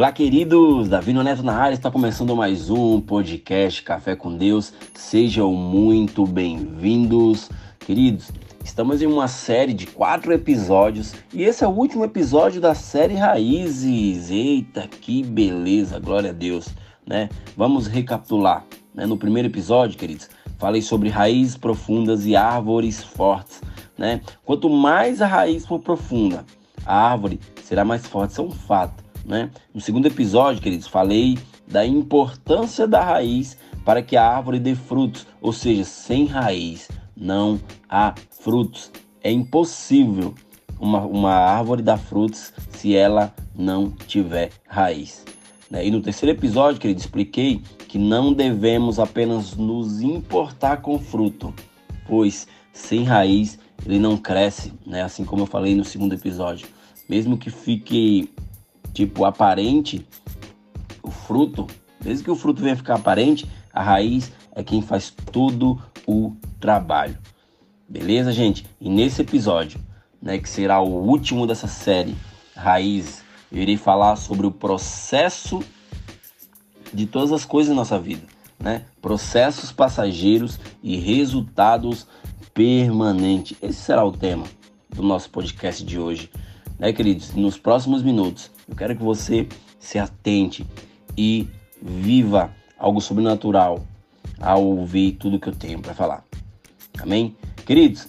Olá, queridos! Davi Neto na área está começando mais um podcast Café com Deus. Sejam muito bem-vindos, queridos. Estamos em uma série de quatro episódios e esse é o último episódio da série Raízes. Eita, que beleza! Glória a Deus, né? Vamos recapitular. Né? No primeiro episódio, queridos, falei sobre raízes profundas e árvores fortes, né? Quanto mais a raiz for profunda, a árvore será mais forte. Isso é um fato. Né? No segundo episódio, queridos, falei da importância da raiz para que a árvore dê frutos, ou seja, sem raiz não há frutos. É impossível uma, uma árvore dar frutos se ela não tiver raiz. Né? E no terceiro episódio, querido, expliquei que não devemos apenas nos importar com fruto, pois sem raiz ele não cresce, né? assim como eu falei no segundo episódio. Mesmo que fique tipo aparente, o fruto, desde que o fruto venha ficar aparente, a raiz é quem faz todo o trabalho. Beleza, gente? E nesse episódio, né, que será o último dessa série, Raízes, eu irei falar sobre o processo de todas as coisas na nossa vida, né? Processos passageiros e resultados permanentes. Esse será o tema do nosso podcast de hoje, né, queridos? Nos próximos minutos, eu quero que você se atente e viva algo sobrenatural ao ouvir tudo que eu tenho para falar. Amém? Queridos,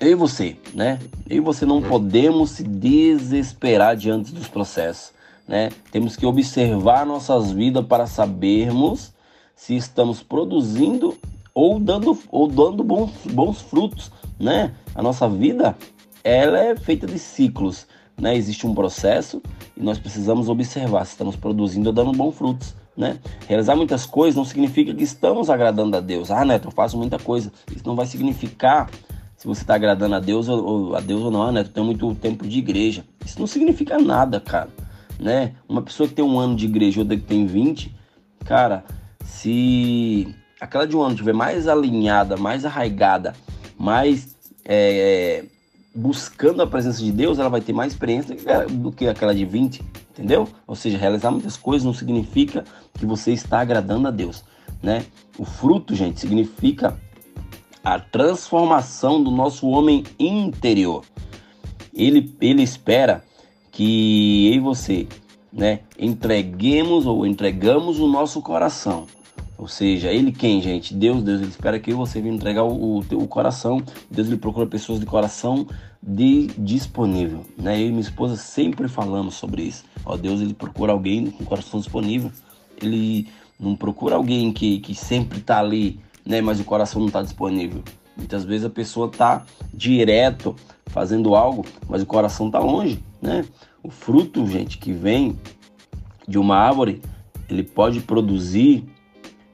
eu e você, né? Eu e você não podemos se desesperar diante dos processos, né? Temos que observar nossas vidas para sabermos se estamos produzindo ou dando, ou dando bons, bons frutos, né? A nossa vida, ela é feita de ciclos né? Existe um processo e nós precisamos observar se estamos produzindo ou dando bons frutos, né? Realizar muitas coisas não significa que estamos agradando a Deus. Ah, Neto, eu faço muita coisa. Isso não vai significar se você está agradando a Deus ou a Deus ou não. Ah, Neto, tem muito tempo de igreja. Isso não significa nada, cara, né? Uma pessoa que tem um ano de igreja ou outra que tem 20, cara, se aquela de um ano estiver mais alinhada, mais arraigada, mais é, buscando a presença de Deus, ela vai ter mais experiência do que aquela de 20, entendeu? Ou seja, realizar muitas coisas não significa que você está agradando a Deus, né? O fruto, gente, significa a transformação do nosso homem interior. Ele, ele espera que eu e você, né, entreguemos ou entregamos o nosso coração ou seja, ele quem, gente? Deus, Deus, ele espera que você venha entregar o, o, coração. Deus, ele procura pessoas de coração de, disponível, né? Eu e minha esposa sempre falamos sobre isso. Ó, Deus, ele procura alguém com coração disponível. Ele não procura alguém que, que sempre está ali, né? Mas o coração não está disponível. Muitas vezes a pessoa está direto fazendo algo, mas o coração está longe, né? O fruto, gente, que vem de uma árvore, ele pode produzir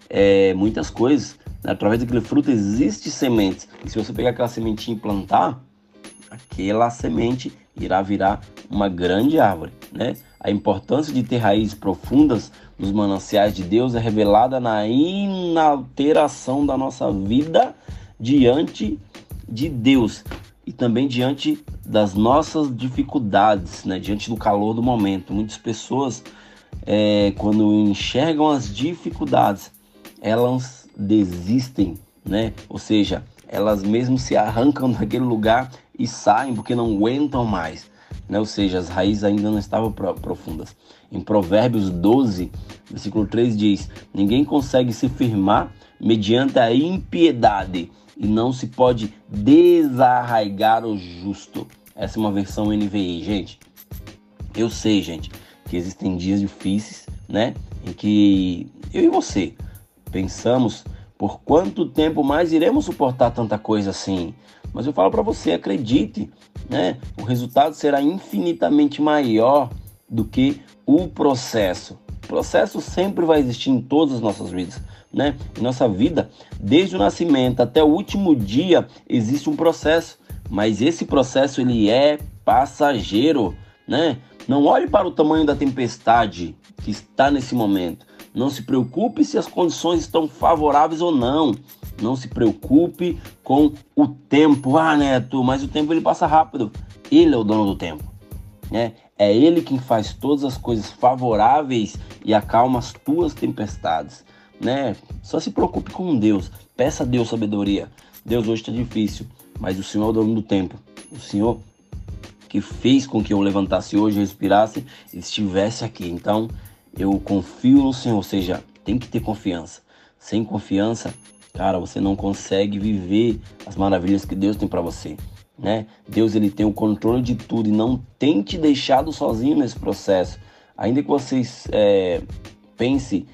é, muitas coisas. Através daquele fruto existe sementes. E se você pegar aquela sementinha e plantar, aquela semente irá virar uma grande árvore. Né? A importância de ter raízes profundas nos mananciais de Deus é revelada na inalteração da nossa vida diante de Deus e também diante das nossas dificuldades, né? diante do calor do momento. Muitas pessoas, é, quando enxergam as dificuldades, elas desistem, né? Ou seja, elas mesmo se arrancam daquele lugar e saem porque não aguentam mais, né? Ou seja, as raízes ainda não estavam profundas. Em Provérbios 12, versículo 3 diz: Ninguém consegue se firmar mediante a impiedade e não se pode desarraigar o justo. Essa é uma versão NVI, gente. Eu sei, gente, que existem dias difíceis, né? Em que eu e você Pensamos por quanto tempo mais iremos suportar tanta coisa assim. Mas eu falo para você, acredite, né? O resultado será infinitamente maior do que o processo. O processo sempre vai existir em todas as nossas vidas, né? Em nossa vida, desde o nascimento até o último dia, existe um processo, mas esse processo ele é passageiro, né? Não olhe para o tamanho da tempestade que está nesse momento. Não se preocupe se as condições estão favoráveis ou não. Não se preocupe com o tempo. Ah, Neto, mas o tempo ele passa rápido. Ele é o dono do tempo. Né? É Ele quem faz todas as coisas favoráveis e acalma as tuas tempestades, né? Só se preocupe com Deus, peça a Deus sabedoria. Deus hoje está difícil, mas o Senhor é o dono do tempo. O Senhor que fez com que eu levantasse hoje, respirasse e estivesse aqui. Então, eu confio no Senhor, ou seja, tem que ter confiança. Sem confiança, cara, você não consegue viver as maravilhas que Deus tem para você, né? Deus ele tem o controle de tudo e não tem te deixado sozinho nesse processo. Ainda que você é, pense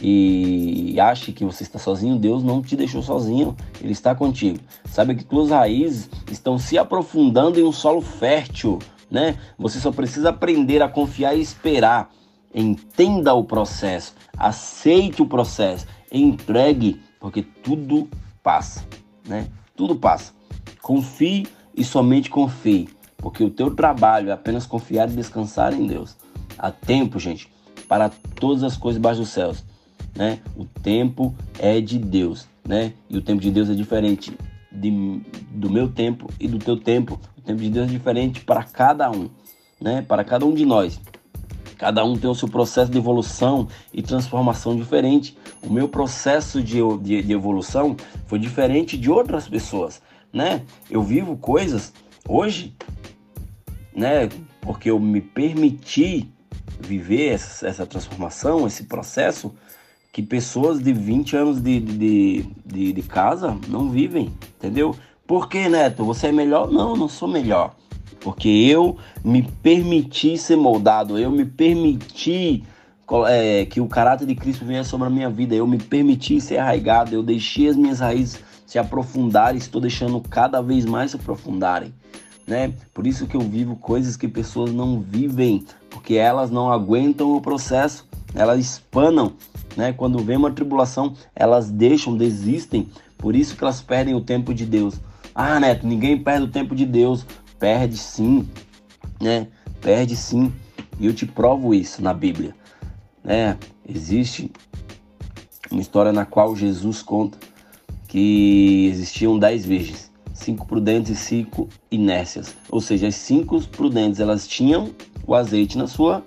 e ache que você está sozinho, Deus não te deixou sozinho, Ele está contigo. Sabe que tuas raízes estão se aprofundando em um solo fértil, né? Você só precisa aprender a confiar e esperar. Entenda o processo, aceite o processo, entregue, porque tudo passa, né? Tudo passa. Confie e somente confie, porque o teu trabalho é apenas confiar e descansar em Deus. Há tempo, gente, para todas as coisas debaixo dos céus né? O tempo é de Deus, né? E o tempo de Deus é diferente de, do meu tempo e do teu tempo. O tempo de Deus é diferente para cada um, né? Para cada um de nós. Cada um tem o seu processo de evolução e transformação diferente. O meu processo de, de, de evolução foi diferente de outras pessoas, né? Eu vivo coisas hoje, né? Porque eu me permiti viver essa, essa transformação, esse processo, que pessoas de 20 anos de, de, de, de casa não vivem, entendeu? Por que, Neto? Você é melhor? Não, não sou melhor. Porque eu me permiti ser moldado, eu me permiti é, que o caráter de Cristo venha sobre a minha vida, eu me permiti ser arraigado, eu deixei as minhas raízes se aprofundarem, estou deixando cada vez mais se aprofundarem. Né? Por isso que eu vivo coisas que pessoas não vivem, porque elas não aguentam o processo, elas espanam né? Quando vem uma tribulação, elas deixam, desistem. Por isso que elas perdem o tempo de Deus. Ah, Neto, ninguém perde o tempo de Deus. Perde sim, né? Perde sim. E eu te provo isso na Bíblia. Né? Existe uma história na qual Jesus conta que existiam dez virgens, cinco prudentes e cinco inércias. Ou seja, as cinco prudentes elas tinham o azeite na sua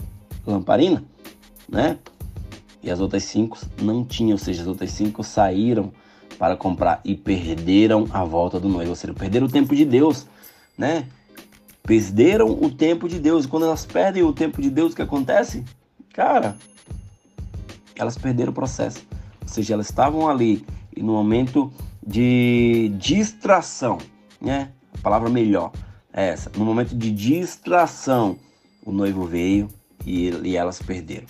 lamparina, né? e as outras cinco não tinham, ou seja, as outras cinco saíram para comprar e perderam a volta do noivo, ou seja, perderam o tempo de Deus, né? Perderam o tempo de Deus. E quando elas perdem o tempo de Deus, o que acontece? Cara, elas perderam o processo. Ou seja, elas estavam ali e no momento de distração, né? A palavra melhor é essa. No momento de distração, o noivo veio e, e elas perderam.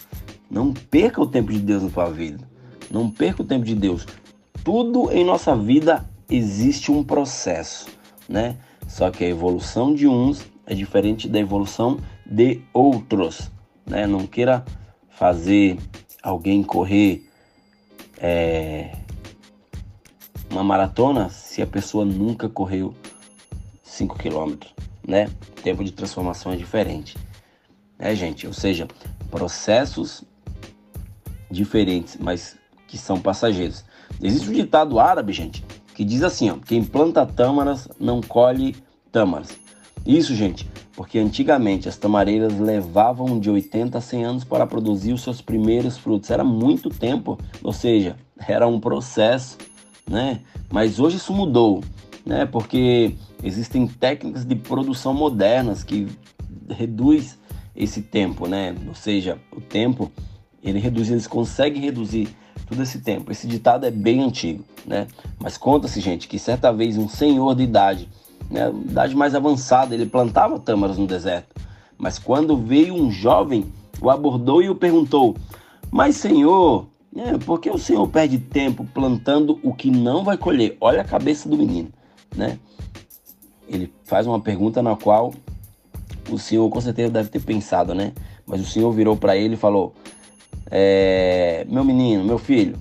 Não perca o tempo de Deus na sua vida. Não perca o tempo de Deus. Tudo em nossa vida existe um processo, né? Só que a evolução de uns é diferente da evolução de outros, né? Não queira fazer alguém correr é, uma maratona se a pessoa nunca correu 5 quilômetros, né? Tempo de transformação é diferente, né, gente? Ou seja, processos diferentes, mas que são passageiros. Existe um ditado árabe, gente, que diz assim, ó, quem planta tâmaras não colhe tâmaras. Isso, gente, porque antigamente as tamareiras levavam de 80 a 100 anos para produzir os seus primeiros frutos. Era muito tempo, ou seja, era um processo, né? Mas hoje isso mudou, né? Porque existem técnicas de produção modernas que reduz esse tempo, né? Ou seja, o tempo ele reduz, eles conseguem reduzir todo esse tempo. Esse ditado é bem antigo, né? Mas conta-se, gente, que certa vez um senhor de idade, né, idade mais avançada, ele plantava tâmaras no deserto. Mas quando veio um jovem, o abordou e o perguntou: Mas, senhor, né, por que o senhor perde tempo plantando o que não vai colher? Olha a cabeça do menino, né? Ele faz uma pergunta na qual o senhor com certeza deve ter pensado, né? Mas o senhor virou para ele e falou: é, meu menino, meu filho,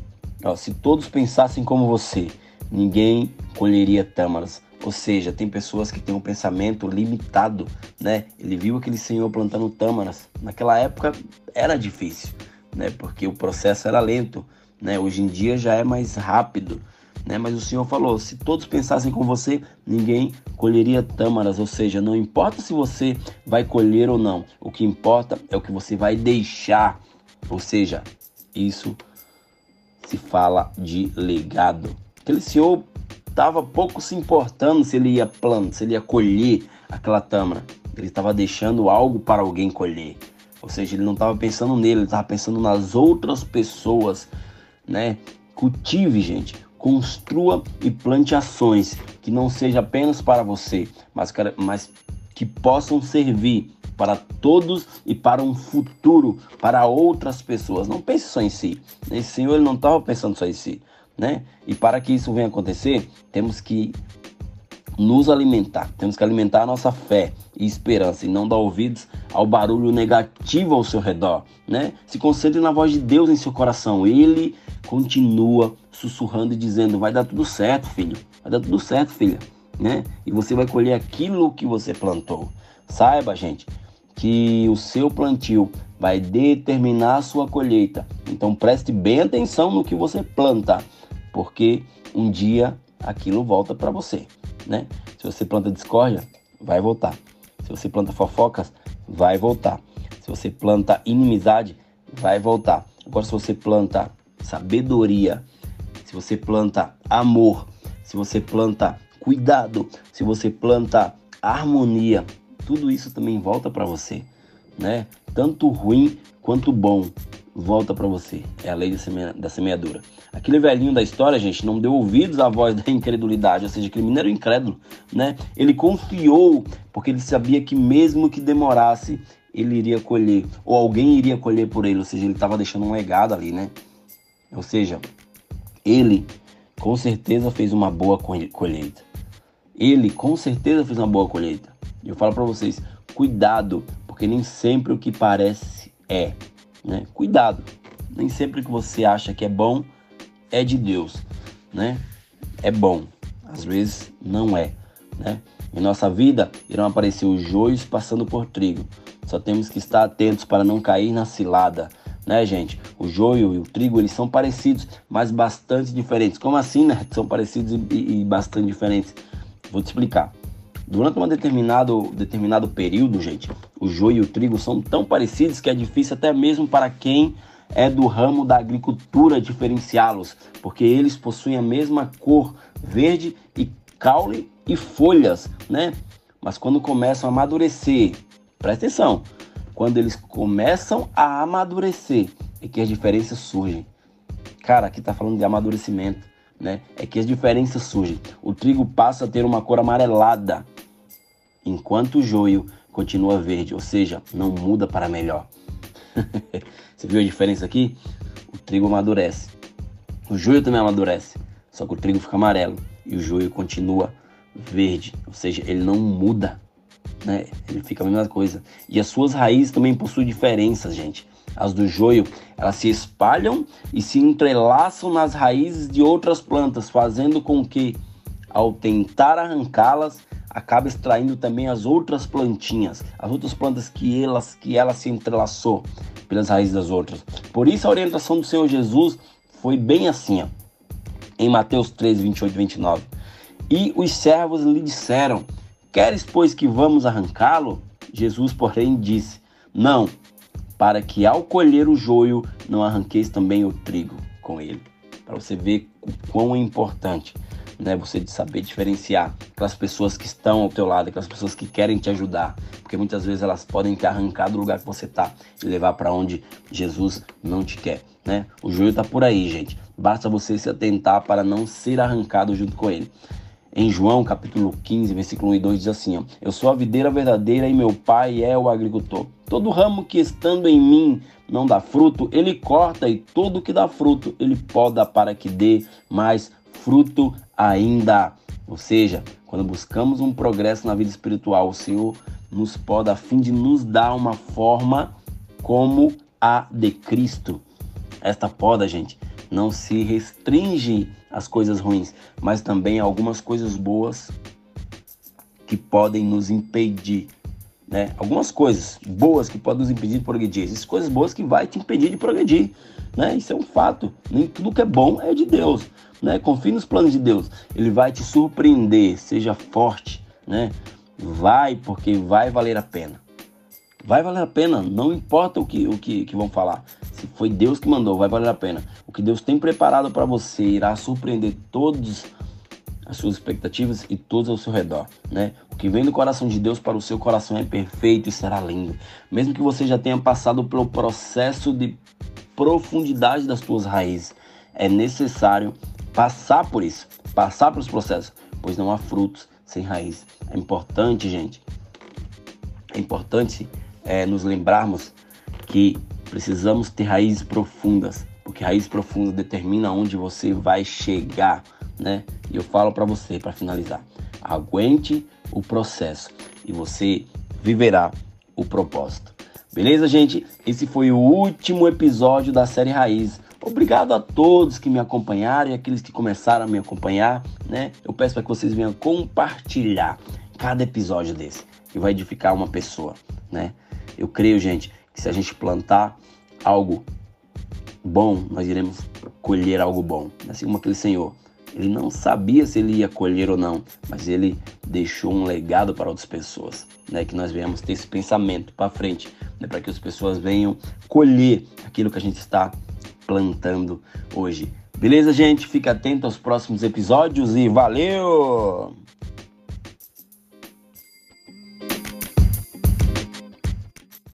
ó, se todos pensassem como você, ninguém colheria tâmaras. Ou seja, tem pessoas que têm um pensamento limitado, né? Ele viu aquele senhor plantando tâmaras. Naquela época era difícil, né? Porque o processo era lento, né? Hoje em dia já é mais rápido, né? Mas o Senhor falou: se todos pensassem com você, ninguém colheria tâmaras, ou seja, não importa se você vai colher ou não, o que importa é o que você vai deixar, ou seja, isso se fala de legado. Aquele senhor estava pouco se importando se ele ia plantar, se ele ia colher aquela tâmara. Ele estava deixando algo para alguém colher. Ou seja, ele não estava pensando nele, ele estava pensando nas outras pessoas, né? Cultive, gente. Construa e plante ações que não seja apenas para você, mas, mas que possam servir para todos e para um futuro para outras pessoas. Não pense só em si. Esse Senhor ele não estava pensando só em si, né? E para que isso venha acontecer, temos que nos alimentar, temos que alimentar a nossa fé e esperança e não dar ouvidos ao barulho negativo ao seu redor, né? Se concentre na voz de Deus em seu coração. Ele continua sussurrando e dizendo: "Vai dar tudo certo, filho. Vai dar tudo certo, filha", né? E você vai colher aquilo que você plantou. Saiba, gente, que o seu plantio vai determinar a sua colheita. Então preste bem atenção no que você planta, porque um dia aquilo volta para você, né? Se você planta discórdia, vai voltar. Se você planta fofocas, vai voltar. Se você planta inimizade, vai voltar. Agora se você planta sabedoria, se você planta amor, se você planta cuidado, se você planta harmonia, tudo isso também volta para você, né? Tanto ruim quanto bom volta para você. É a lei da semeadura. Aquele velhinho da história, gente, não deu ouvidos à voz da incredulidade, ou seja, aquele era incrédulo, né? Ele confiou porque ele sabia que mesmo que demorasse, ele iria colher, ou alguém iria colher por ele, ou seja, ele estava deixando um legado ali, né? Ou seja, ele com certeza fez uma boa colheita. Ele com certeza fez uma boa colheita. E eu falo para vocês, cuidado, porque nem sempre o que parece é, né? Cuidado. Nem sempre o que você acha que é bom é de Deus, né? É bom, às vezes não é, né? Em nossa vida irão aparecer os joios passando por trigo. Só temos que estar atentos para não cair na cilada, né, gente? O joio e o trigo, eles são parecidos, mas bastante diferentes. Como assim, né? São parecidos e, e bastante diferentes. Vou te explicar. Durante um determinado, determinado período, gente, o joio e o trigo são tão parecidos que é difícil até mesmo para quem é do ramo da agricultura diferenciá-los, porque eles possuem a mesma cor, verde e caule e folhas, né? Mas quando começam a amadurecer, presta atenção, quando eles começam a amadurecer, é que as diferenças surgem. Cara, aqui tá falando de amadurecimento, né? É que as diferenças surgem. O trigo passa a ter uma cor amarelada, enquanto o joio continua verde, ou seja, não muda para melhor. Você viu a diferença aqui? O trigo amadurece. O joio também amadurece, só que o trigo fica amarelo e o joio continua verde, ou seja, ele não muda, né? Ele fica a mesma coisa. E as suas raízes também possuem diferenças, gente. As do joio, elas se espalham e se entrelaçam nas raízes de outras plantas, fazendo com que, ao tentar arrancá-las, acaba extraindo também as outras plantinhas, as outras plantas que elas que ela se entrelaçou pelas raízes das outras. Por isso a orientação do Senhor Jesus foi bem assim, ó, em Mateus 13, 28 e 29. E os servos lhe disseram: Queres, pois, que vamos arrancá-lo? Jesus, porém, disse: Não, para que ao colher o joio não arranqueis também o trigo com ele. Para você ver o quão é importante né? Você de saber diferenciar aquelas pessoas que estão ao teu lado, aquelas pessoas que querem te ajudar, porque muitas vezes elas podem te arrancar do lugar que você está e levar para onde Jesus não te quer, né? O joio está por aí, gente. Basta você se atentar para não ser arrancado junto com ele. Em João, capítulo 15, versículo 1 e 2 diz assim: ó, Eu sou a videira verdadeira e meu pai é o agricultor. Todo ramo que estando em mim não dá fruto, ele corta, e todo que dá fruto, ele poda para que dê mais fruto ainda. Ou seja, quando buscamos um progresso na vida espiritual, o Senhor nos poda a fim de nos dar uma forma como a de Cristo. Esta poda, gente, não se restringe às coisas ruins, mas também a algumas coisas boas que podem nos impedir né? Algumas coisas boas que podem nos impedir de progredir, coisas boas que vai te impedir de progredir, né? Isso é um fato. Nem tudo que é bom é de Deus, né? Confie nos planos de Deus. Ele vai te surpreender, seja forte, né? Vai porque vai valer a pena. Vai valer a pena, não importa o que, o que, que vão falar. Se foi Deus que mandou, vai valer a pena. O que Deus tem preparado para você irá surpreender todos as suas expectativas e todos ao seu redor, né? O que vem do coração de Deus para o seu coração é perfeito e será lindo. Mesmo que você já tenha passado pelo processo de profundidade das suas raízes, é necessário passar por isso, passar pelos processos, pois não há frutos sem raiz. É importante, gente, é importante é, nos lembrarmos que precisamos ter raízes profundas, porque raízes profundas determina onde você vai chegar, né? E eu falo para você para finalizar, aguente o processo e você viverá o propósito. Beleza, gente? Esse foi o último episódio da série Raiz. Obrigado a todos que me acompanharam e aqueles que começaram a me acompanhar, né? Eu peço para que vocês venham compartilhar cada episódio desse, que vai edificar uma pessoa, né? Eu creio, gente, que se a gente plantar algo bom, nós iremos colher algo bom. Assim como aquele senhor ele não sabia se ele ia colher ou não, mas ele deixou um legado para outras pessoas, né? Que nós venhamos ter esse pensamento para frente, né? Para que as pessoas venham colher aquilo que a gente está plantando hoje. Beleza, gente? Fica atento aos próximos episódios e valeu!